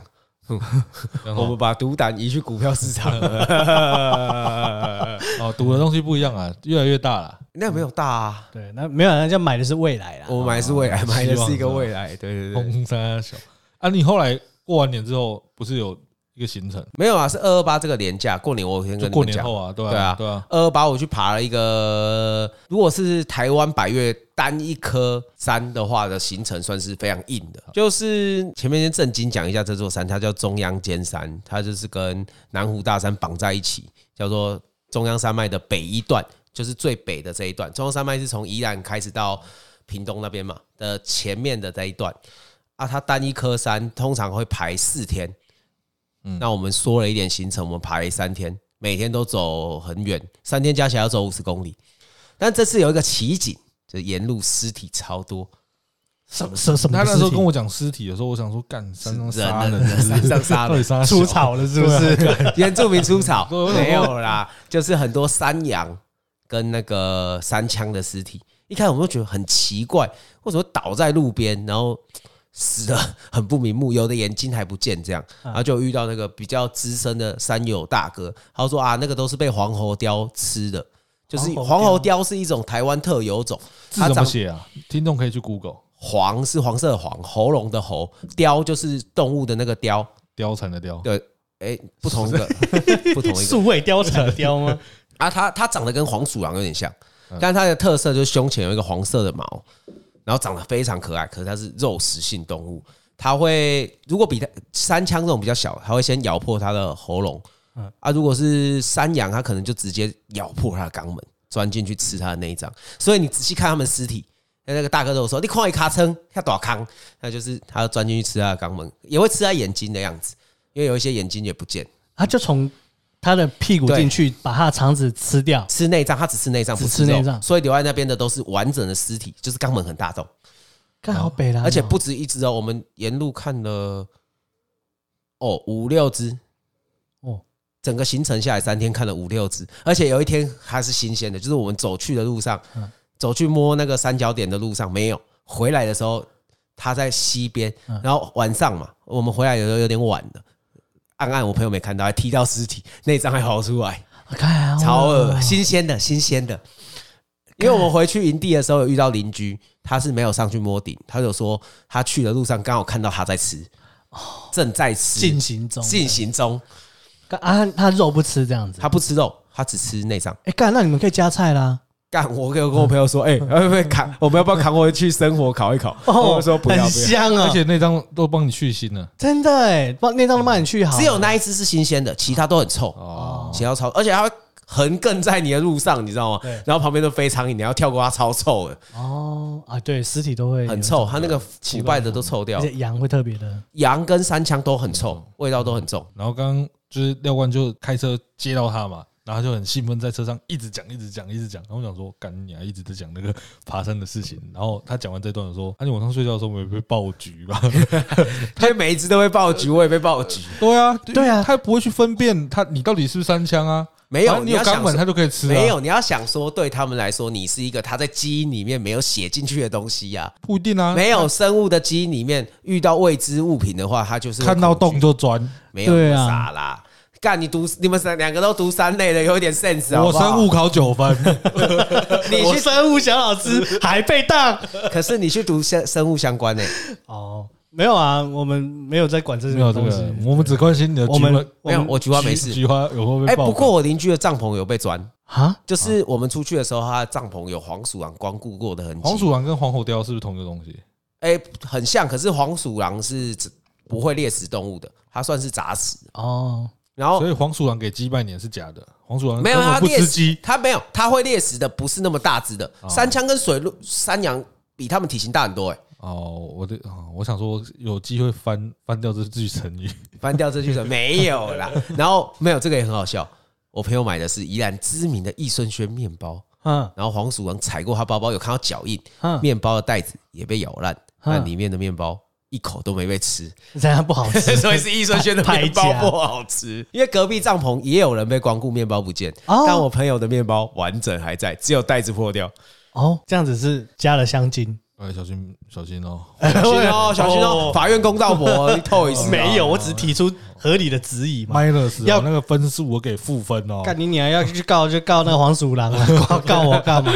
我们把赌胆移去股票市场了。哦，赌的东西不一样啊，越来越大了。那没有大啊，对，那没有，人家买的是未来啦。我买的是未来，买的是一个未来。对对对，红三小啊！你后来过完年之后，不是有一一个行程？没有啊，是二二八这个年假，过年我先跟你们讲。过年后啊，对啊，对啊。二二八我去爬了一个，如果是台湾百岳单一颗山的话的行程，算是非常硬的。就是前面先正经讲一下这座山，它叫中央尖山，它就是跟南湖大山绑在一起，叫做中央山脉的北一段，就是最北的这一段。中央山脉是从宜兰开始到屏东那边嘛的前面的这一段啊，它单一颗山通常会排四天。嗯，那我们说了一点行程，我们排了三天，每天都走很远，三天加起来要走五十公里。但这次有一个奇景，就是沿路尸体超多。什么什什么？他那时候跟我讲尸体的时候，我想说，干山上杀人，山上杀人，出草了是不是？原住民出草 没有啦，就是很多山羊跟那个山羌的尸体。一开始我们都觉得很奇怪，为什么倒在路边，然后？死的很不瞑目，有的眼睛还不见，这样，然后就遇到那个比较资深的山友大哥，他说啊，那个都是被黄喉貂吃的，就是黄喉貂。是一种台湾特有种，字怎么写啊？听众可以去 Google，黄是黄色的黄，喉咙的喉，貂就是动物的那个貂，貂蝉的貂，对，哎，不同的，不同一个，数位貂蝉的貂吗？啊，它它长得跟黄鼠狼有点像，但它的特色就是胸前有一个黄色的毛。然后长得非常可爱，可是它是肉食性动物，它会如果比它山羌这种比较小，它会先咬破它的喉咙，啊，如果是山羊，它可能就直接咬破它的肛门，钻进去吃它的内脏。所以你仔细看它们尸体，那个大哥都说，你看一卡称，他多康，那就是他要钻进去吃它的肛门，也会吃它眼睛的样子，因为有一些眼睛也不见，它就从。他的屁股进去，把他的肠子吃掉，吃内脏，他只吃内脏，不吃内脏，所以留在那边的都是完整的尸体，就是肛门很大洞，刚好北了，而且不止一只哦，我们沿路看了哦五六只。哦，整个行程下来三天看了五六只，而且有一天还是新鲜的，就是我们走去的路上，走去摸那个三角点的路上没有，回来的时候他在西边，然后晚上嘛，我们回来有时候有点晚了。暗暗，我朋友没看到，还踢到尸体，内脏还跑出来，超恶，新鲜的，新鲜的。因为我们回去营地的时候有遇到邻居，他是没有上去摸顶，他就说他去的路上刚好看到他在吃，正在吃，进行中，进行中。啊，他肉不吃这样子，他不吃肉，他只吃内脏。哎，干，那你们可以加菜啦。干！我跟我跟我朋友说，哎，要不要扛？我们要不要扛回去生火烤一烤？我说不要，很香啊！而且那张都帮你去腥了，真的哎，帮那张都帮你去好。只有那一只是新鲜的，其他都很臭哦，其他超，而且它会横亘在你的路上，你知道吗？然后旁边都飞苍蝇，你要跳过它，超臭的。哦啊，对，尸体都会很臭，它那个腐败的都臭掉。而且羊会特别的，羊跟三枪都很臭，味道都很重。然后刚刚就是廖冠就开车接到他嘛。然后就很兴奋，在车上一直讲，一直讲，一直讲。然后我想说，干你啊，一直在讲那个爬山的事情。然后他讲完这段的时候，那你晚上睡觉的时候没有被爆菊吧？他每一只都会爆菊，我也被爆菊。对啊，对啊，他不会去分辨他你到底是不是三枪啊？没有，你有肛门他就可以吃。没有，你要想说，对他们来说，你是一个他在基因里面没有写进去的东西呀。不一定啊，没有生物的基因里面遇到未知物品的话，他就是看到洞就钻。没有傻啦。干，你读你们三两个都读三类的，有一点 sense 啊。我生物考九分，你去生物小老师还被当，可是你去读生生物相关的。哦，没有啊，我们没有在管这些东西，我们只关心你的菊花。没有，我菊花没事。菊花有没有？哎，不过我邻居的帐篷有被钻啊，就是我们出去的时候，他的帐篷有黄鼠狼光顾过的痕迹。黄鼠狼跟黄喉貂是不是同一个东西？哎，很像，可是黄鼠狼是不会猎食动物的，它算是杂食哦。然后，所以黄鼠狼给鸡拜年是假的。黄鼠狼没有它不吃鸡，它没有，它会猎食的，不是那么大只的。山羌跟水鹿、山羊比它们体型大很多。哎，哦，我的，我想说有机会翻翻掉这句成语，翻掉这句成语 没有啦。然后没有这个也很好笑。我朋友买的是宜兰知名的益顺轩面包，嗯，然后黄鼠狼踩过他包包，有看到脚印，嗯，面包的袋子也被咬烂，那里面的面包。一口都没被吃，这样不好吃，所以是易顺轩的面包不好吃。因为隔壁帐篷也有人被光顾，面包不见，但我朋友的面包完整还在，只有袋子破掉。哦，这样子是加了香精，哎，小心小心哦，小心哦，小心哦，法院公道婆，Toys 没有，我只是提出合理的质疑嘛。minus 要那个分数我给负分哦。干你娘，要去告就告那个黄鼠狼啊，告我干嘛？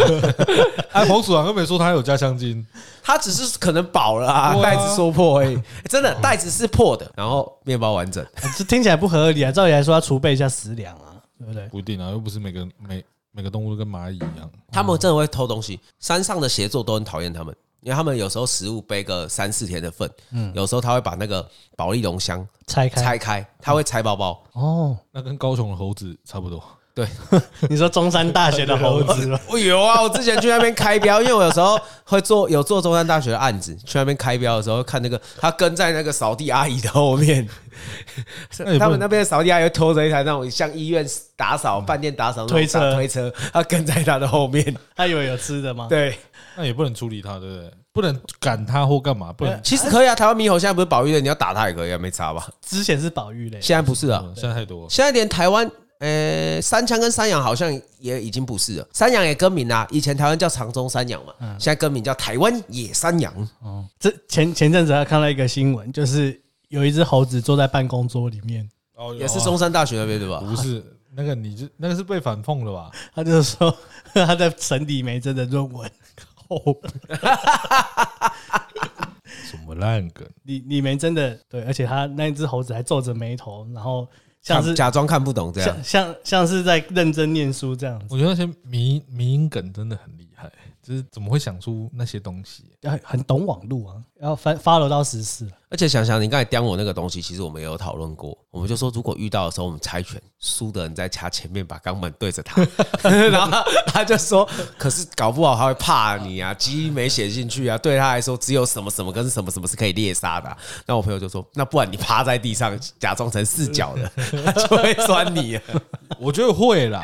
哎，黄鼠狼又没说他有加香精，他只是可能饱了啊，袋子说破哎，真的袋子是破的，然后面包完整，这听起来不合理啊。照理来说要储备一下食粮啊，对不对？不一定啊，又不是每个每每个动物都跟蚂蚁一样，他们真的会偷东西。山上的协作都很讨厌他们。因为他们有时候食物背个三四天的份，嗯，有时候他会把那个保利龙箱拆开，拆开，他会拆包包。哦，那跟高雄的猴子差不多。对，你说中山大学的猴子吗？我 有啊，我之前去那边开标，因为我有时候会做有做中山大学的案子，去那边开标的时候，看那个他跟在那个扫地阿姨的后面，他们那边扫地阿姨拖着一台那种像医院打扫、饭店打扫推车推车，他跟在他的后面，他以为有吃的吗？对。那也不能处理他，对不对？不能赶他或干嘛？不能。其实可以啊，台湾猕猴现在不是保育类，你要打他也可以啊，没差吧？之前是保育类，现在不是啊，现在太多。现在连台湾，呃，山羌跟山羊好像也已经不是了。山羊也更名啦，以前台湾叫长中山羊嘛，现在更名叫台湾野山羊。哦，这前前阵子还看到一个新闻，就是有一只猴子坐在办公桌里面，哦，也是中山大学那边对吧？不是，那个你就那个是被反讽了吧？他就是说 他在审李梅真的论文。哦，什么烂梗？李李梅真的对，而且他那只猴子还皱着眉头，然后像是假装看不懂这样，像像像是在认真念书这样子。我觉得那些迷迷梗真的很厉害。就是怎么会想出那些东西？要很懂网络啊，要发 follow 到实事。而且想想你刚才刁我那个东西，其实我们也有讨论过。我们就说，如果遇到的时候，我们猜拳，输的人在掐前面把肛门对着他，然后他就说：“可是搞不好他会怕你啊，基因没写进去啊。”对他来说，只有什么什么跟什么什么是可以猎杀的。那我朋友就说：“那不然你趴在地上，假装成四脚的，他就会钻你。”我觉得会啦。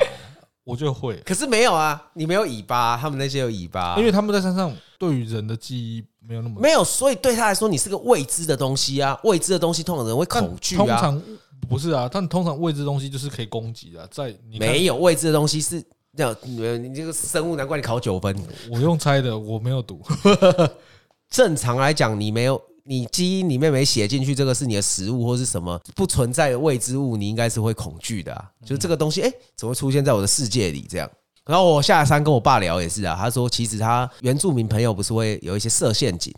我就会，可是没有啊，你没有尾巴，他们那些有尾巴，因为他们在山上对于人的记忆没有那么没有，所以对他来说你是个未知的东西啊，未知的东西通常人会恐惧啊。通常不是啊，但通常未知的东西就是可以攻击的，在你没有未知的东西是这样，你这个生物难怪你考九分，我用猜的，我没有读。正常来讲，你没有。你基因里面没写进去，这个是你的食物或是什么不存在的未知物，你应该是会恐惧的啊。就是这个东西，哎，怎么会出现在我的世界里？这样。然后我下山跟我爸聊也是啊，他说其实他原住民朋友不是会有一些设陷阱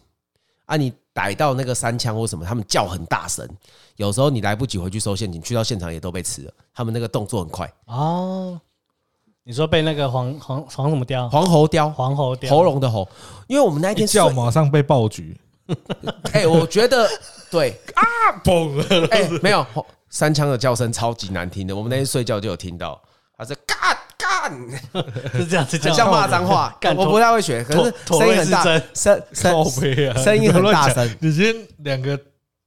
啊，你逮到那个三枪或什么，他们叫很大声，有时候你来不及回去收陷阱，去到现场也都被吃了。他们那个动作很快哦。你说被那个黄黄黄什么雕？黄喉雕？黄喉雕？喉咙的喉？因为我们那天叫马上被爆菊。哎、欸，我觉得对啊，嘣！哎，没有，三枪的叫声超级难听的。我们那天睡觉就有听到，他是干干，是这样子叫，像骂脏话。我不太会学，可是声音很大，声声声音很大声。你今天两个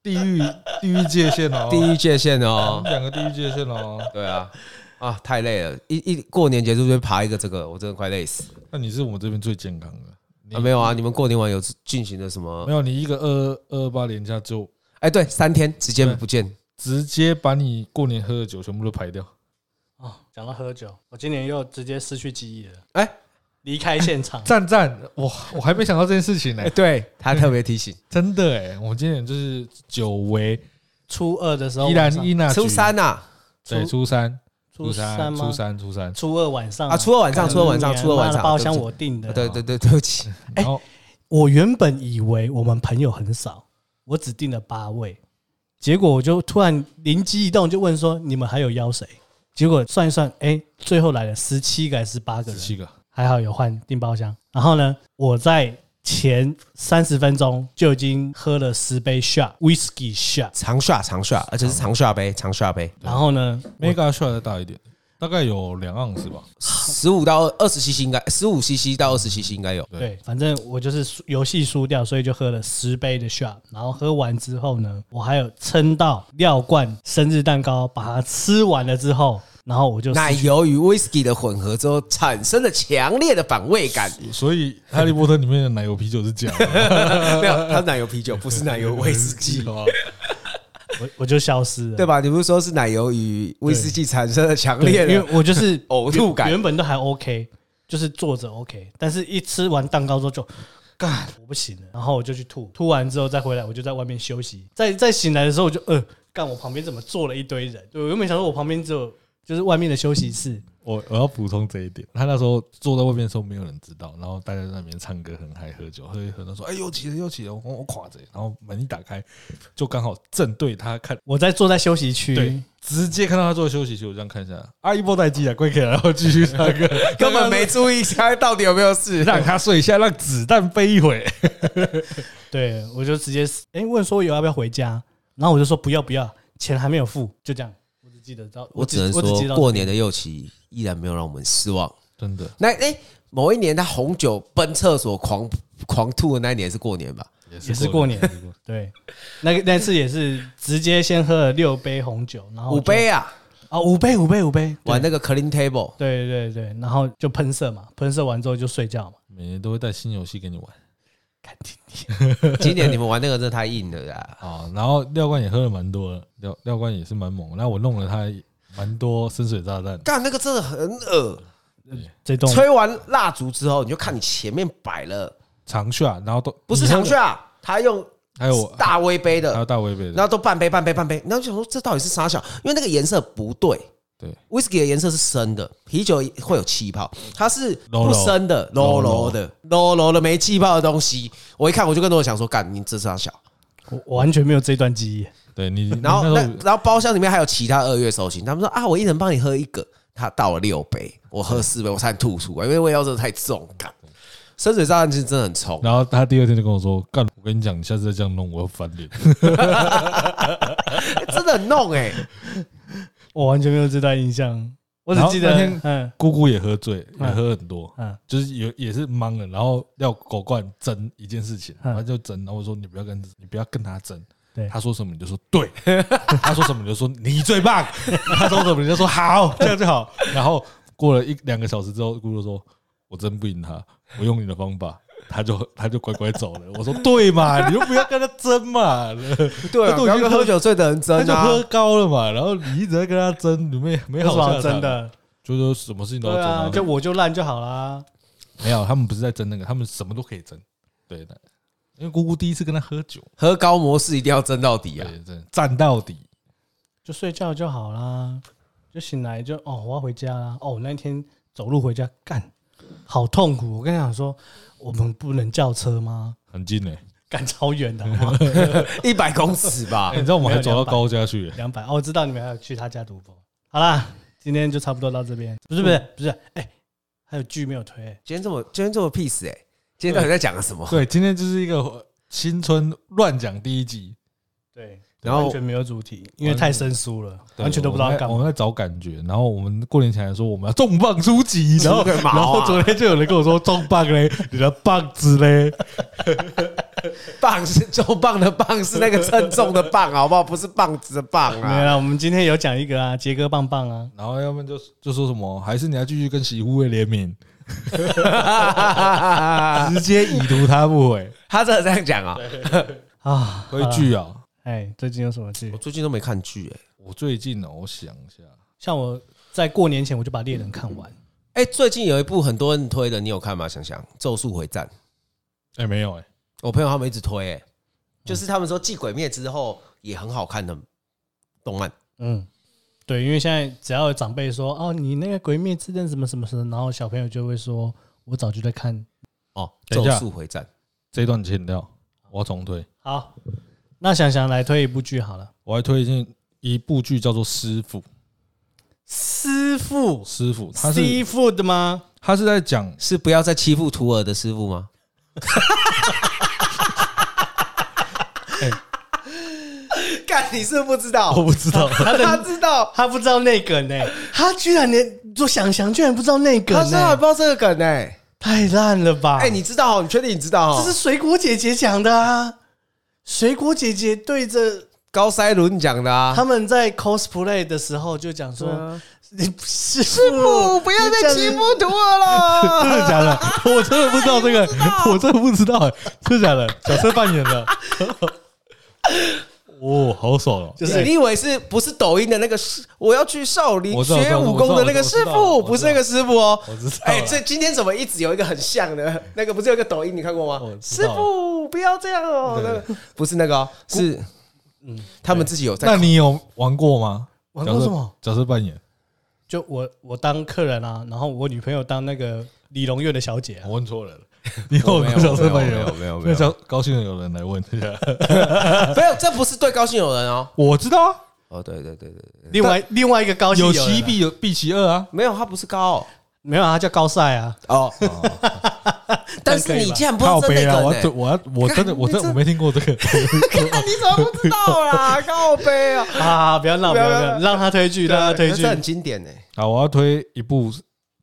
地域地域界限哦，地域界限哦，两个地域界限哦。对啊，啊，太累了，一一过年结束就爬一个这个，我真的快累死。那你是我们这边最健康的。啊，没有啊！你们过年完有进行的什么？没有，你一个二二二八连假就，哎，对，三天直接不见，直接把你过年喝的酒全部都排掉。哦，讲到喝酒，我今年又直接失去记忆了。哎，离开现场，赞 赞！我我还没想到这件事情呢。对，他特别提醒，真的哎，我今年就是久违，初二的时候，依然依然，初三呐，对，初三。初三吗？初三，初三，初二晚上啊！初二晚上，初二晚上，初二晚上，包厢我订的。对对对，对不起。哎，我原本以为我们朋友很少，我只订了八位，结果我就突然灵机一动，就问说：“你们还有邀谁？”结果算一算，哎，最后来了十七个还是八个人？十七个，还好有换订包厢。然后呢，我在。前三十分钟就已经喝了十杯 shot whisky shot 长 shot 长 shot，而且是长 shot 杯长 shot 杯。然后呢，mega shot 再大一点，大概有两盎司吧，十五到二十 cc 应该，十五 cc 到二十 cc 应该有。对，反正我就是游戏输掉，所以就喝了十杯的 shot。然后喝完之后呢，我还有撑到料罐生日蛋糕，把它吃完了之后。然后我就奶油与威士忌的混合之后产生了强烈的反胃感，所以《哈利波特》里面的奶油啤酒是假的，没有，它是奶油啤酒，不是奶油威士忌。我我就消失了，对吧？你不是说是奶油与威士忌产生了强烈的，因为我就是 呕吐感，原本都还 OK，就是坐着 OK，但是一吃完蛋糕之后就干，我不行了。然后我就去吐，吐完之后再回来，我就在外面休息。再再醒来的时候，我就呃，干，我旁边怎么坐了一堆人？对，我原本想说我旁边只有就是外面的休息室。我我要补充这一点，他那时候坐在外面的时候没有人知道，然后大家在那边唱歌很嗨，喝酒喝一喝，他说：“哎，又起了又起了，我我垮着。”然后门一打开，就刚好正对他看，我在坐在休息区，对，直接看到他坐在休息区，我这样看一下，阿姨波待机啊，跪起来，然后继续唱歌，根本没注意他到底有没有事，让他睡一下，让子弹飞一会。对，我就直接哎问说有要不要回家，然后我就说不要不要，钱还没有付，就这样。我只记得到，我只能说过年的右旗。依然没有让我们失望，真的。那哎、欸，某一年他红酒奔厕所狂狂吐的那一年是过年吧？也是过年。对，那个那次也是直接先喝了六杯红酒，然后五杯啊，哦，五杯五杯五杯，玩那个 clean table。对对对，然后就喷射嘛，喷射完之后就睡觉嘛。每年都会带新游戏给你玩，看今年，今年你们玩那个真的太硬了啦。啊，然后廖冠也喝了蛮多的，廖廖冠也是蛮猛，然后我弄了他。蛮多深水炸弹，干那个真的很恶。这栋吹完蜡烛之后，你就看你前面摆了长靴，然后都不是长靴啊，他用还有大威杯的，还有大威杯的，然后都半杯半杯半杯，然后就想说这到底是啥小？因为那个颜色不对，对，whisky 的颜色是深的，啤酒会有气泡，它是不深的，low low 的，low low 的没气泡的东西。我一看我就跟我想说，干你这是啥小？我完全没有这段记忆。对你，然后那然后包厢里面还有其他二月寿星，他们说啊，我一人帮你喝一个，他倒了六杯，我喝四杯，我差点吐出来，因为味道真的太重，干，深水炸弹其实真的很冲。然后他第二天就跟我说，干，我跟你讲，你下次再这样弄，我要翻脸，真的很弄哎，我完全没有这段印象，我只记得那天，嗯，姑姑也喝醉，也喝很多，嗯，就是也也是懵了，然后要狗冠争一件事情，然后就争，然后我说你不要跟你不要跟他争。对。他说什么你就说对，他说什么你就说你最棒，他说什么你就说好，这样就好。然后过了一两个小时之后，姑姑说：“我真不赢他，我用你的方法，他就他就乖乖走了。”我说：“对嘛，你就不要跟他争嘛。”对，都已经喝酒醉的人争，他就喝高了嘛。然后你一直在跟他争，你没没好下场。真的，就说什么事情都要争，就我就烂就好啦。没有，他们不是在争那个，他们什么都可以争。对的。因为姑姑第一次跟他喝酒，喝高模式一定要争到底啊，战到底，就睡觉就好啦，就醒来就哦，我要回家啦。哦，那天走路回家干，好痛苦。我跟你讲说，我们不能叫车吗？很近诶，干超远的，一百公尺吧。你知道我们还走到高家去，两百。哦，我知道你们还要去他家赌博。好啦，今天就差不多到这边。不是不是不是，哎，还有剧没有推。今天这么今天这么 peace 哎。今天到底在讲什么？对，今天就是一个青春乱讲第一集，对，然后完全没有主题，因为太生疏了，完全都不知道干嘛。我们在找感觉，然后我们过年前还说我们要重磅出击，然后然后昨天就有人跟我说重磅嘞，你的棒子嘞，棒是重磅的棒，是那个称重的棒，好不好？不是棒子的棒啊。没有，我们今天有讲一个啊，杰哥棒棒啊，然后要不然就就说什么，还是你要继续跟喜护卫联名。直接已读他不回，他真的这样讲啊？啊，追剧啊？哎，最近有什么剧？我最近都没看剧哎。我最近呢，我想一下，像我在过年前我就把猎人看完。哎，最近有一部很多人推的，你有看吗？想想《咒术回战》。哎，没有哎，我朋友他们一直推，哎，就是他们说继《鬼灭》之后也很好看的动漫。嗯。对，因为现在只要有长辈说哦，你那个《鬼灭之刃》什么什么什么，然后小朋友就会说，我早就在看哦，《咒术回战》这一段剪掉，我要重推。好，那想想来推一部剧好了，我来推荐一部剧叫做《师傅》。师傅，师傅，他是师傅的吗？他是在讲是不要再欺负徒儿的师傅吗？你是不是不知道？我不知道，他他知道，他不知道那梗呢？他居然连做想想，居然不知道那梗，他居然不知道这个梗呢？太烂了吧！哎，你知道？你确定你知道？这是水果姐姐讲的啊！水果姐姐对着高塞伦讲的啊！他们在 cosplay 的时候就讲说：“你师傅不要再欺负徒儿了。”真的假的？我真的不知道这个，我真的不知道，真的假的？角色扮演的。哦，好爽哦！就是你以为是不是抖音的那个师？我要去少林学武功的那个师傅，不是那个师傅哦。我知道哎，这今天怎么一直有一个很像的那个？不是有一个抖音你看过吗师傅不要这样哦，那个不是那个哦，是嗯，他们自己有在。那你有玩过吗？玩过什么？角色扮演？就我我当客人啊，然后我女朋友当那个李龙月的小姐啊。我问错人了，你有玩过角色扮演吗？没有没有没有，那高兴的有人来问一下。没有，这不是对高兴有人哦。我知道啊，哦，对对对对对，另外另外一个高兴有其一必有必其二啊。没有，他不是高没有啊，他叫高赛啊。哦。但是你竟然不知道真靠背啊！我我要我真的我真的我没听过这个。你怎么不知道啦？靠背啊！啊，不要闹，不要闹，让他推剧，让他推剧这。很经典呢。好，我要推一部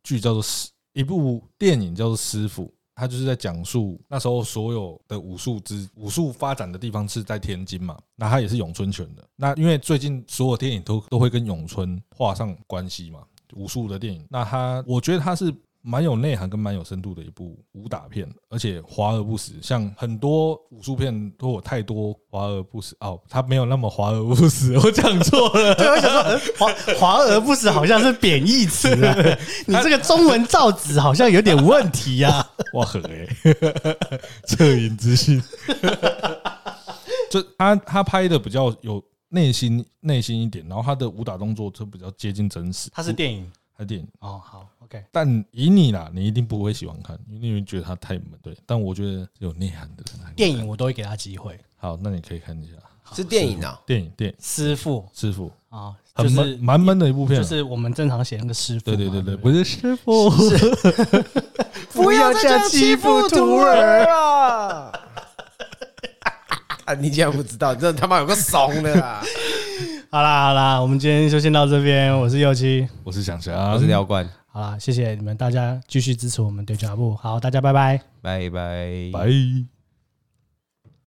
剧叫做《师》，一部电影叫做《师傅》，他就是在讲述那时候所有的武术之武术发展的地方是在天津嘛，那他也是咏春拳的。那因为最近所有电影都都会跟咏春画上关系嘛，武术的电影，那他我觉得他是。蛮有内涵跟蛮有深度的一部武打片，而且华而不实。像很多武术片都有太多华而不实哦，它没有那么华而不实，我讲错了。对，我想说，华华而不实好像是贬义词啊。你这个中文造纸好像有点问题呀。哇很哎，恻隐之心。就他他拍的比较有内心内心一点，然后他的武打动作就比较接近真实。他是电影，他电影哦，好，OK。但以你啦，你一定不会喜欢看，因为你会觉得他太闷。对，但我觉得有内涵的电影我都会给他机会。好，那你可以看一下，是电影啊，电影电影师傅师傅啊，很闷蛮闷的一部片，就是我们正常写那个师傅。对对对对，不是师傅，不要这样欺负徒儿啊！啊，你竟然不知道，你真的他妈有个怂的啊！好啦好啦，我们今天就先到这边。我是右七，我是想翔，我是廖冠。好啦，谢谢你们大家继续支持我们对脚步。好，大家拜拜，拜拜，拜。